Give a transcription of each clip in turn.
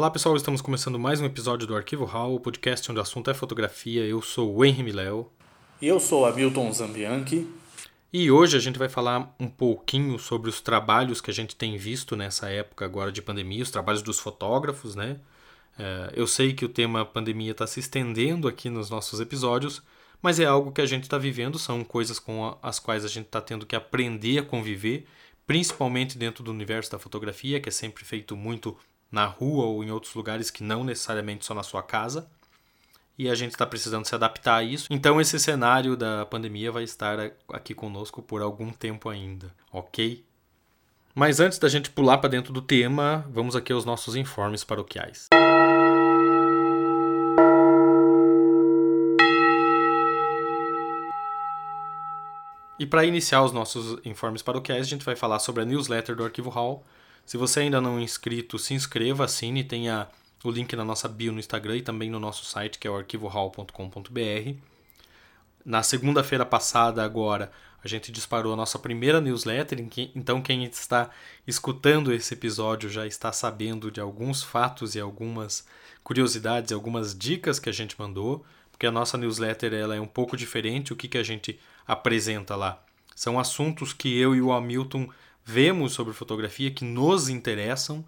Olá pessoal, estamos começando mais um episódio do Arquivo Hall, o podcast onde o assunto é fotografia. Eu sou o Henry Miléo. E eu sou Hamilton Zambianchi. E hoje a gente vai falar um pouquinho sobre os trabalhos que a gente tem visto nessa época agora de pandemia, os trabalhos dos fotógrafos, né? É, eu sei que o tema pandemia está se estendendo aqui nos nossos episódios, mas é algo que a gente está vivendo, são coisas com as quais a gente está tendo que aprender a conviver, principalmente dentro do universo da fotografia, que é sempre feito muito na rua ou em outros lugares que não necessariamente só na sua casa. E a gente está precisando se adaptar a isso. Então, esse cenário da pandemia vai estar aqui conosco por algum tempo ainda, ok? Mas antes da gente pular para dentro do tema, vamos aqui aos nossos informes paroquiais. E para iniciar os nossos informes paroquiais, a gente vai falar sobre a newsletter do Arquivo Hall, se você ainda não é inscrito, se inscreva, assine, tenha o link na nossa bio no Instagram e também no nosso site, que é o arquivohall.com.br. Na segunda-feira passada, agora, a gente disparou a nossa primeira newsletter, então quem está escutando esse episódio já está sabendo de alguns fatos e algumas curiosidades, algumas dicas que a gente mandou, porque a nossa newsletter ela é um pouco diferente, o que, que a gente apresenta lá. São assuntos que eu e o Hamilton vemos sobre fotografia que nos interessam,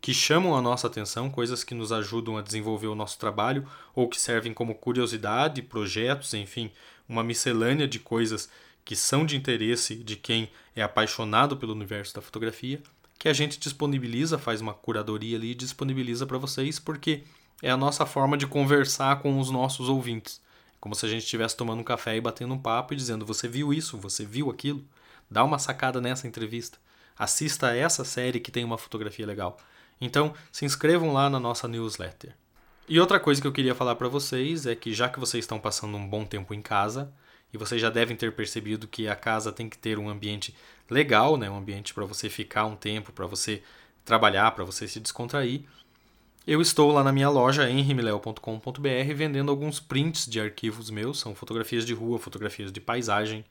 que chamam a nossa atenção, coisas que nos ajudam a desenvolver o nosso trabalho ou que servem como curiosidade, projetos, enfim, uma miscelânea de coisas que são de interesse de quem é apaixonado pelo universo da fotografia, que a gente disponibiliza, faz uma curadoria ali e disponibiliza para vocês, porque é a nossa forma de conversar com os nossos ouvintes. Como se a gente estivesse tomando um café e batendo um papo e dizendo: Você viu isso? Você viu aquilo? Dá uma sacada nessa entrevista. Assista essa série que tem uma fotografia legal. Então, se inscrevam lá na nossa newsletter. E outra coisa que eu queria falar para vocês é que já que vocês estão passando um bom tempo em casa, e vocês já devem ter percebido que a casa tem que ter um ambiente legal, né? um ambiente para você ficar um tempo, para você trabalhar, para você se descontrair. Eu estou lá na minha loja henrimileo.com.br vendendo alguns prints de arquivos meus, são fotografias de rua, fotografias de paisagem,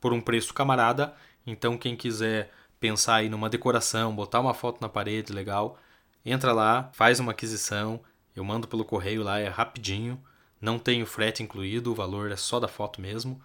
por um preço camarada. Então, quem quiser pensar aí numa decoração, botar uma foto na parede legal, entra lá, faz uma aquisição. Eu mando pelo correio lá, é rapidinho. Não tem o frete incluído, o valor é só da foto mesmo.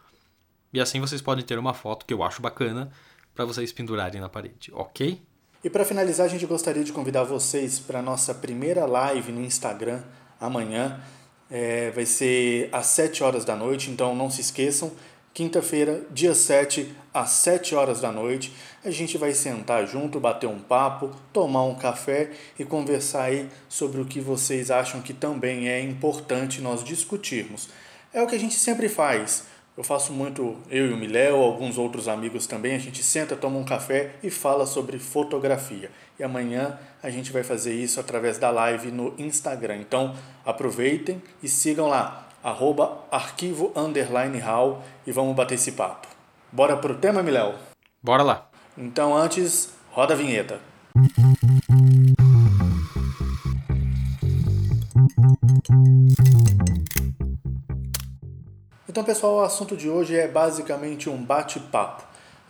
E assim vocês podem ter uma foto que eu acho bacana para vocês pendurarem na parede, ok? E para finalizar, a gente gostaria de convidar vocês para a nossa primeira live no Instagram amanhã. É, vai ser às 7 horas da noite, então não se esqueçam quinta-feira, dia 7, às 7 horas da noite. A gente vai sentar junto, bater um papo, tomar um café e conversar aí sobre o que vocês acham que também é importante nós discutirmos. É o que a gente sempre faz. Eu faço muito, eu e o Miléo, alguns outros amigos também, a gente senta, toma um café e fala sobre fotografia. E amanhã a gente vai fazer isso através da live no Instagram. Então aproveitem e sigam lá arroba arquivo underline hall e vamos bater esse papo. Bora pro tema, Miléo? Bora lá. Então antes, roda a vinheta. Então, pessoal, o assunto de hoje é basicamente um bate-papo.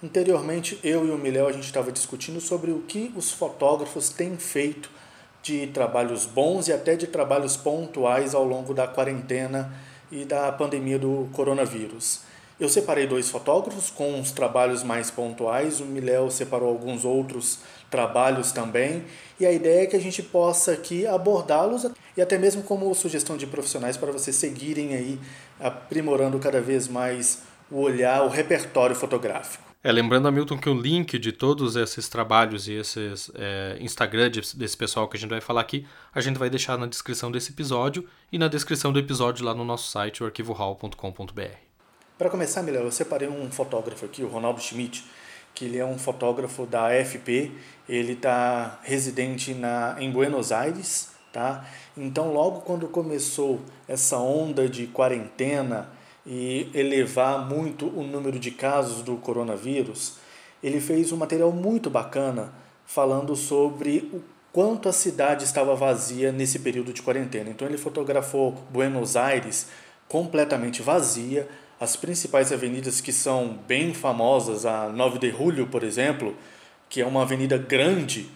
Anteriormente, eu e o Miléo a gente estava discutindo sobre o que os fotógrafos têm feito de trabalhos bons e até de trabalhos pontuais ao longo da quarentena e da pandemia do coronavírus. Eu separei dois fotógrafos com os trabalhos mais pontuais, o Miléo separou alguns outros trabalhos também, e a ideia é que a gente possa aqui abordá-los e até mesmo como sugestão de profissionais para vocês seguirem aí aprimorando cada vez mais o olhar, o repertório fotográfico. É, lembrando, Hamilton, que o link de todos esses trabalhos e esses é, Instagram desse pessoal que a gente vai falar aqui, a gente vai deixar na descrição desse episódio e na descrição do episódio lá no nosso site, o arquivohall.com.br. Para começar, Mila, eu separei um fotógrafo aqui, o Ronaldo Schmidt, que ele é um fotógrafo da AFP, ele está residente na, em Buenos Aires, tá? Então, logo quando começou essa onda de quarentena, e elevar muito o número de casos do coronavírus, ele fez um material muito bacana falando sobre o quanto a cidade estava vazia nesse período de quarentena. Então ele fotografou Buenos Aires completamente vazia, as principais avenidas que são bem famosas, a 9 de Julho, por exemplo, que é uma avenida grande,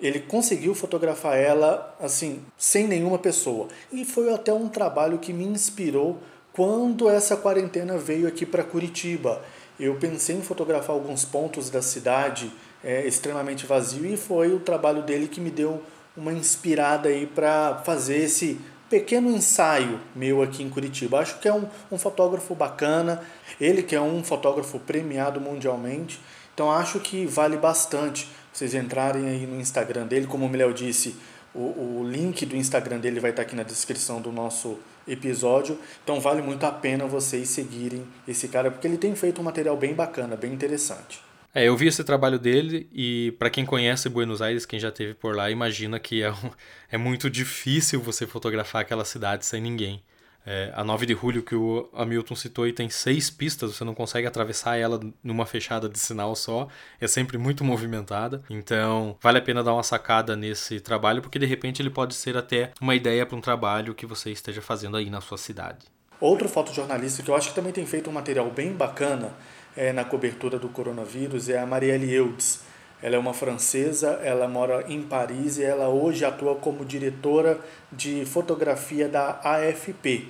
ele conseguiu fotografar ela assim, sem nenhuma pessoa. E foi até um trabalho que me inspirou quando essa quarentena veio aqui para Curitiba. Eu pensei em fotografar alguns pontos da cidade é, extremamente vazio e foi o trabalho dele que me deu uma inspirada aí para fazer esse pequeno ensaio meu aqui em Curitiba. Acho que é um, um fotógrafo bacana, ele que é um fotógrafo premiado mundialmente, então acho que vale bastante vocês entrarem aí no Instagram dele, como o Miléo disse, o, o link do Instagram dele vai estar aqui na descrição do nosso episódio. Então vale muito a pena vocês seguirem esse cara, porque ele tem feito um material bem bacana, bem interessante. É, eu vi esse trabalho dele e para quem conhece Buenos Aires, quem já teve por lá, imagina que é, um, é muito difícil você fotografar aquela cidade sem ninguém. É, a 9 de julho que o Hamilton citou e tem seis pistas, você não consegue atravessar ela numa fechada de sinal só, é sempre muito movimentada. Então, vale a pena dar uma sacada nesse trabalho, porque de repente ele pode ser até uma ideia para um trabalho que você esteja fazendo aí na sua cidade. Outro fotojornalista que eu acho que também tem feito um material bem bacana é, na cobertura do coronavírus é a Marielle Eudes. Ela é uma francesa, ela mora em Paris e ela hoje atua como diretora de fotografia da AFP.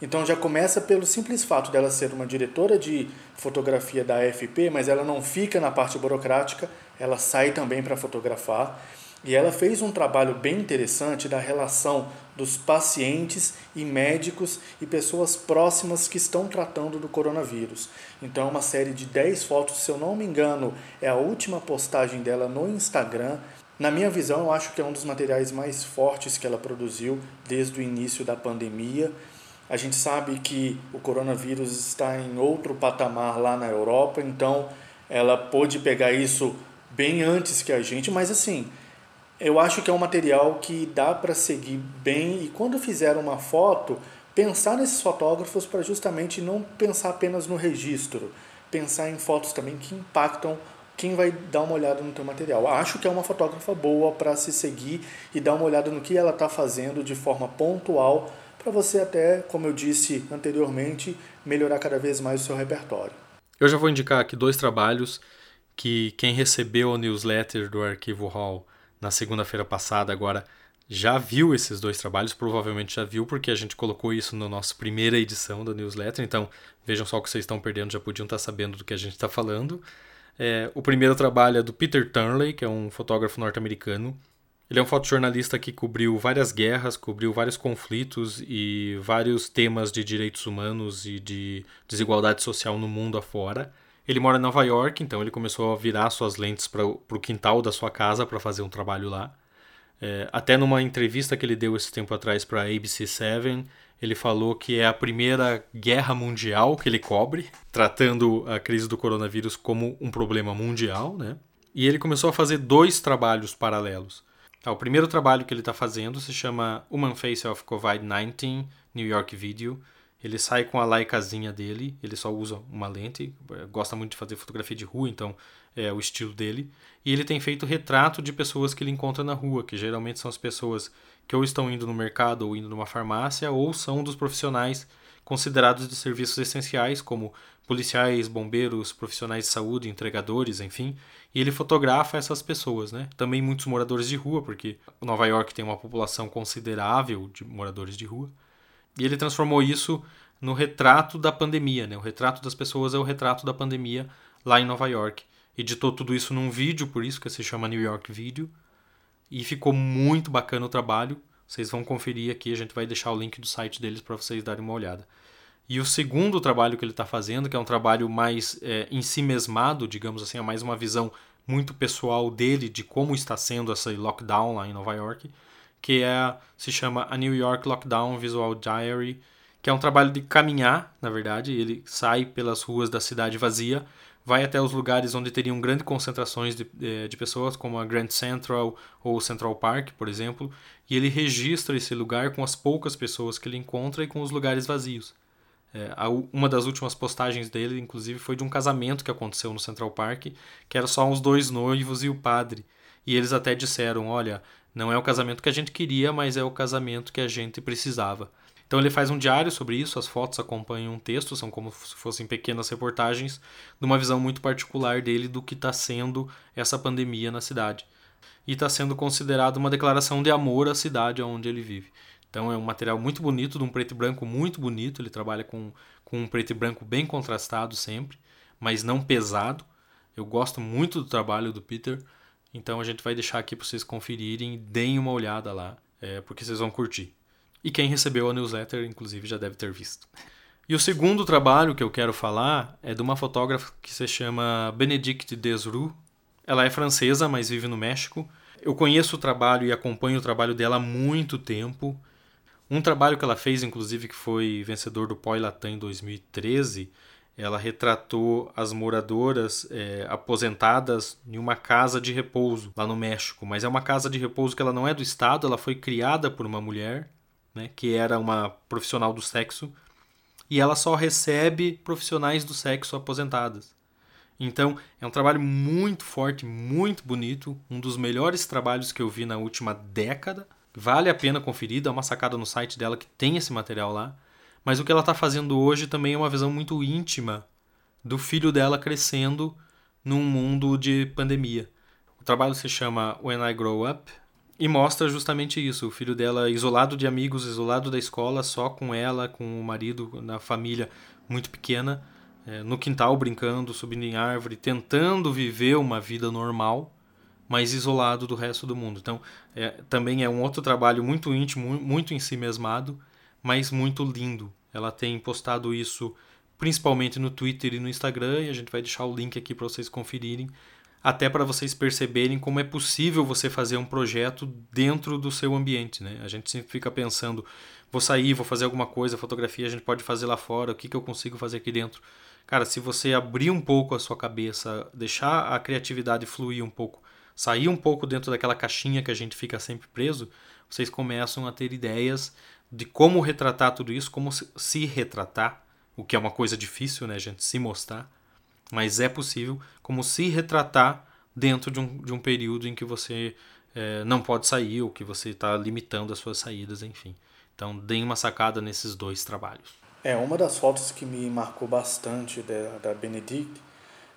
Então já começa pelo simples fato dela ser uma diretora de fotografia da AFP, mas ela não fica na parte burocrática, ela sai também para fotografar. E ela fez um trabalho bem interessante da relação dos pacientes e médicos e pessoas próximas que estão tratando do coronavírus. Então, é uma série de 10 fotos, se eu não me engano, é a última postagem dela no Instagram. Na minha visão, eu acho que é um dos materiais mais fortes que ela produziu desde o início da pandemia. A gente sabe que o coronavírus está em outro patamar lá na Europa, então ela pôde pegar isso bem antes que a gente, mas assim, eu acho que é um material que dá para seguir bem e quando fizer uma foto, pensar nesses fotógrafos para justamente não pensar apenas no registro, pensar em fotos também que impactam quem vai dar uma olhada no teu material. Acho que é uma fotógrafa boa para se seguir e dar uma olhada no que ela está fazendo de forma pontual para você até, como eu disse anteriormente, melhorar cada vez mais o seu repertório. Eu já vou indicar aqui dois trabalhos que quem recebeu a newsletter do Arquivo Hall na segunda-feira passada agora já viu esses dois trabalhos, provavelmente já viu, porque a gente colocou isso na nossa primeira edição da newsletter, então vejam só o que vocês estão perdendo, já podiam estar sabendo do que a gente está falando. É, o primeiro trabalho é do Peter Turnley, que é um fotógrafo norte-americano. Ele é um fotojornalista que cobriu várias guerras, cobriu vários conflitos e vários temas de direitos humanos e de desigualdade social no mundo afora. Ele mora em Nova York, então ele começou a virar suas lentes para o quintal da sua casa para fazer um trabalho lá. É, até numa entrevista que ele deu esse tempo atrás para a ABC7, ele falou que é a primeira guerra mundial que ele cobre, tratando a crise do coronavírus como um problema mundial, né? E ele começou a fazer dois trabalhos paralelos. Tá, o primeiro trabalho que ele está fazendo se chama Human Face of COVID-19 New York Video. Ele sai com a Leicazinha dele, ele só usa uma lente, eh, gosta muito de fazer fotografia de rua, então é o estilo dele. E ele tem feito retrato de pessoas que ele encontra na rua, que geralmente são as pessoas que ou estão indo no mercado ou indo numa farmácia, ou são dos profissionais considerados de serviços essenciais, como policiais, bombeiros, profissionais de saúde, entregadores, enfim. E ele fotografa essas pessoas, né? Também muitos moradores de rua, porque Nova York tem uma população considerável de moradores de rua. E ele transformou isso no retrato da pandemia, né? O retrato das pessoas é o retrato da pandemia lá em Nova York. Editou tudo isso num vídeo, por isso que se chama New York Video. E ficou muito bacana o trabalho. Vocês vão conferir aqui, a gente vai deixar o link do site deles para vocês darem uma olhada. E o segundo trabalho que ele está fazendo, que é um trabalho mais é, em si mesmado, digamos assim, é mais uma visão muito pessoal dele de como está sendo essa lockdown lá em Nova York, que é se chama a New York Lockdown Visual Diary, que é um trabalho de caminhar, na verdade, ele sai pelas ruas da cidade vazia, vai até os lugares onde teriam grandes concentrações de, eh, de pessoas, como a Grand Central ou Central Park, por exemplo, e ele registra esse lugar com as poucas pessoas que ele encontra e com os lugares vazios. É, uma das últimas postagens dele, inclusive, foi de um casamento que aconteceu no Central Park, que era só os dois noivos e o padre. E eles até disseram: olha, não é o casamento que a gente queria, mas é o casamento que a gente precisava. Então ele faz um diário sobre isso, as fotos acompanham um texto, são como se fossem pequenas reportagens de uma visão muito particular dele do que está sendo essa pandemia na cidade. e está sendo considerado uma declaração de amor à cidade onde ele vive. Então é um material muito bonito, de um preto e branco muito bonito. Ele trabalha com, com um preto e branco bem contrastado sempre, mas não pesado. Eu gosto muito do trabalho do Peter, então a gente vai deixar aqui para vocês conferirem, deem uma olhada lá, é, porque vocês vão curtir. E quem recebeu a newsletter, inclusive, já deve ter visto. E o segundo trabalho que eu quero falar é de uma fotógrafa que se chama Benedicte Desrue. Ela é francesa, mas vive no México. Eu conheço o trabalho e acompanho o trabalho dela há muito tempo. Um trabalho que ela fez, inclusive, que foi vencedor do Poi Latam em 2013, ela retratou as moradoras é, aposentadas em uma casa de repouso lá no México. Mas é uma casa de repouso que ela não é do Estado, ela foi criada por uma mulher, né, que era uma profissional do sexo, e ela só recebe profissionais do sexo aposentadas. Então, é um trabalho muito forte, muito bonito, um dos melhores trabalhos que eu vi na última década. Vale a pena conferir, dá uma sacada no site dela que tem esse material lá. Mas o que ela está fazendo hoje também é uma visão muito íntima do filho dela crescendo num mundo de pandemia. O trabalho se chama When I Grow Up e mostra justamente isso: o filho dela isolado de amigos, isolado da escola, só com ela, com o marido, na família muito pequena, é, no quintal brincando, subindo em árvore, tentando viver uma vida normal mas isolado do resto do mundo. Então, é, também é um outro trabalho muito íntimo, muito em si mesmado, mas muito lindo. Ela tem postado isso principalmente no Twitter e no Instagram, e a gente vai deixar o link aqui para vocês conferirem, até para vocês perceberem como é possível você fazer um projeto dentro do seu ambiente. Né? A gente sempre fica pensando, vou sair, vou fazer alguma coisa, fotografia a gente pode fazer lá fora, o que, que eu consigo fazer aqui dentro? Cara, se você abrir um pouco a sua cabeça, deixar a criatividade fluir um pouco, sair um pouco dentro daquela caixinha que a gente fica sempre preso, vocês começam a ter ideias de como retratar tudo isso, como se retratar, o que é uma coisa difícil, né, gente se mostrar, mas é possível, como se retratar dentro de um, de um período em que você é, não pode sair ou que você está limitando as suas saídas, enfim. Então, deem uma sacada nesses dois trabalhos. É, uma das fotos que me marcou bastante da, da Benedict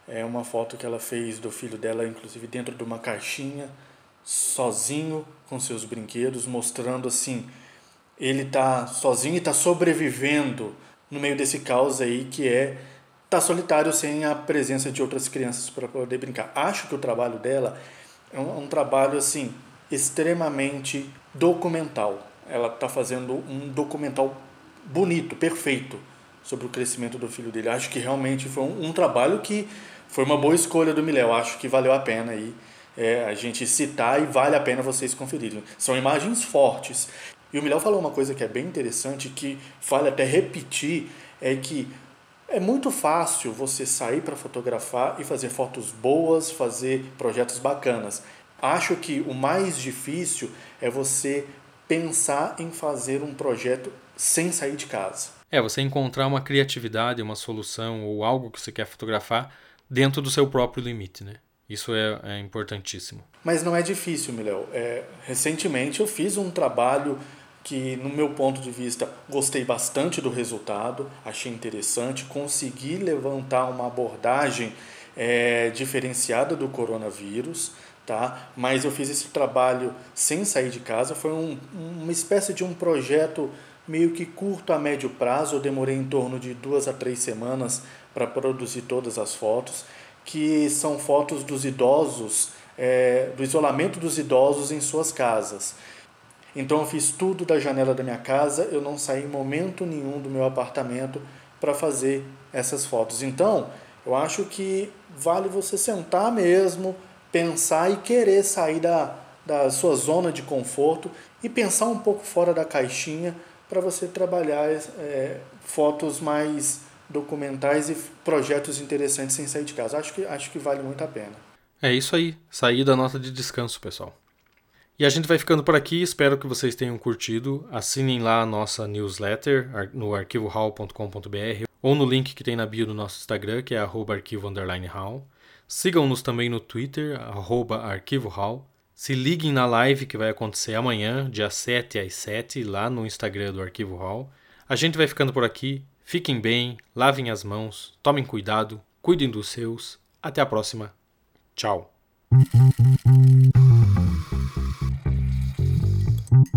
é uma foto que ela fez do filho dela, inclusive dentro de uma caixinha, sozinho com seus brinquedos, mostrando assim, ele tá sozinho e tá sobrevivendo no meio desse caos aí que é tá solitário sem a presença de outras crianças para poder brincar. Acho que o trabalho dela é um, um trabalho assim extremamente documental. Ela está fazendo um documental bonito, perfeito sobre o crescimento do filho dele. Acho que realmente foi um, um trabalho que foi uma boa escolha do Miléo. Acho que valeu a pena aí é, a gente citar e vale a pena vocês conferirem. São imagens fortes. E o Miléo falou uma coisa que é bem interessante, que vale até repetir, é que é muito fácil você sair para fotografar e fazer fotos boas, fazer projetos bacanas. Acho que o mais difícil é você pensar em fazer um projeto sem sair de casa. É, você encontrar uma criatividade, uma solução ou algo que você quer fotografar dentro do seu próprio limite, né? Isso é, é importantíssimo. Mas não é difícil, Miléo. É, recentemente eu fiz um trabalho que, no meu ponto de vista, gostei bastante do resultado, achei interessante, consegui levantar uma abordagem é, diferenciada do coronavírus, tá? Mas eu fiz esse trabalho sem sair de casa, foi um, uma espécie de um projeto meio que curto a médio prazo, eu demorei em torno de duas a três semanas para produzir todas as fotos, que são fotos dos idosos, é, do isolamento dos idosos em suas casas. Então eu fiz tudo da janela da minha casa, eu não saí em momento nenhum do meu apartamento para fazer essas fotos. Então, eu acho que vale você sentar mesmo, pensar e querer sair da, da sua zona de conforto e pensar um pouco fora da caixinha para você trabalhar é, fotos mais documentais e projetos interessantes sem sair de casa. Acho que, acho que vale muito a pena. É isso aí, sair da nota de descanso, pessoal. E a gente vai ficando por aqui, espero que vocês tenham curtido. Assinem lá a nossa newsletter no arquivohall.com.br ou no link que tem na bio do nosso Instagram, que é arquivo_hall. Sigam-nos também no Twitter, arquivohall. Se liguem na live que vai acontecer amanhã, dia 7 às 7, lá no Instagram do Arquivo Hall. A gente vai ficando por aqui. Fiquem bem, lavem as mãos, tomem cuidado, cuidem dos seus. Até a próxima. Tchau.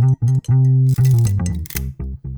Thank you.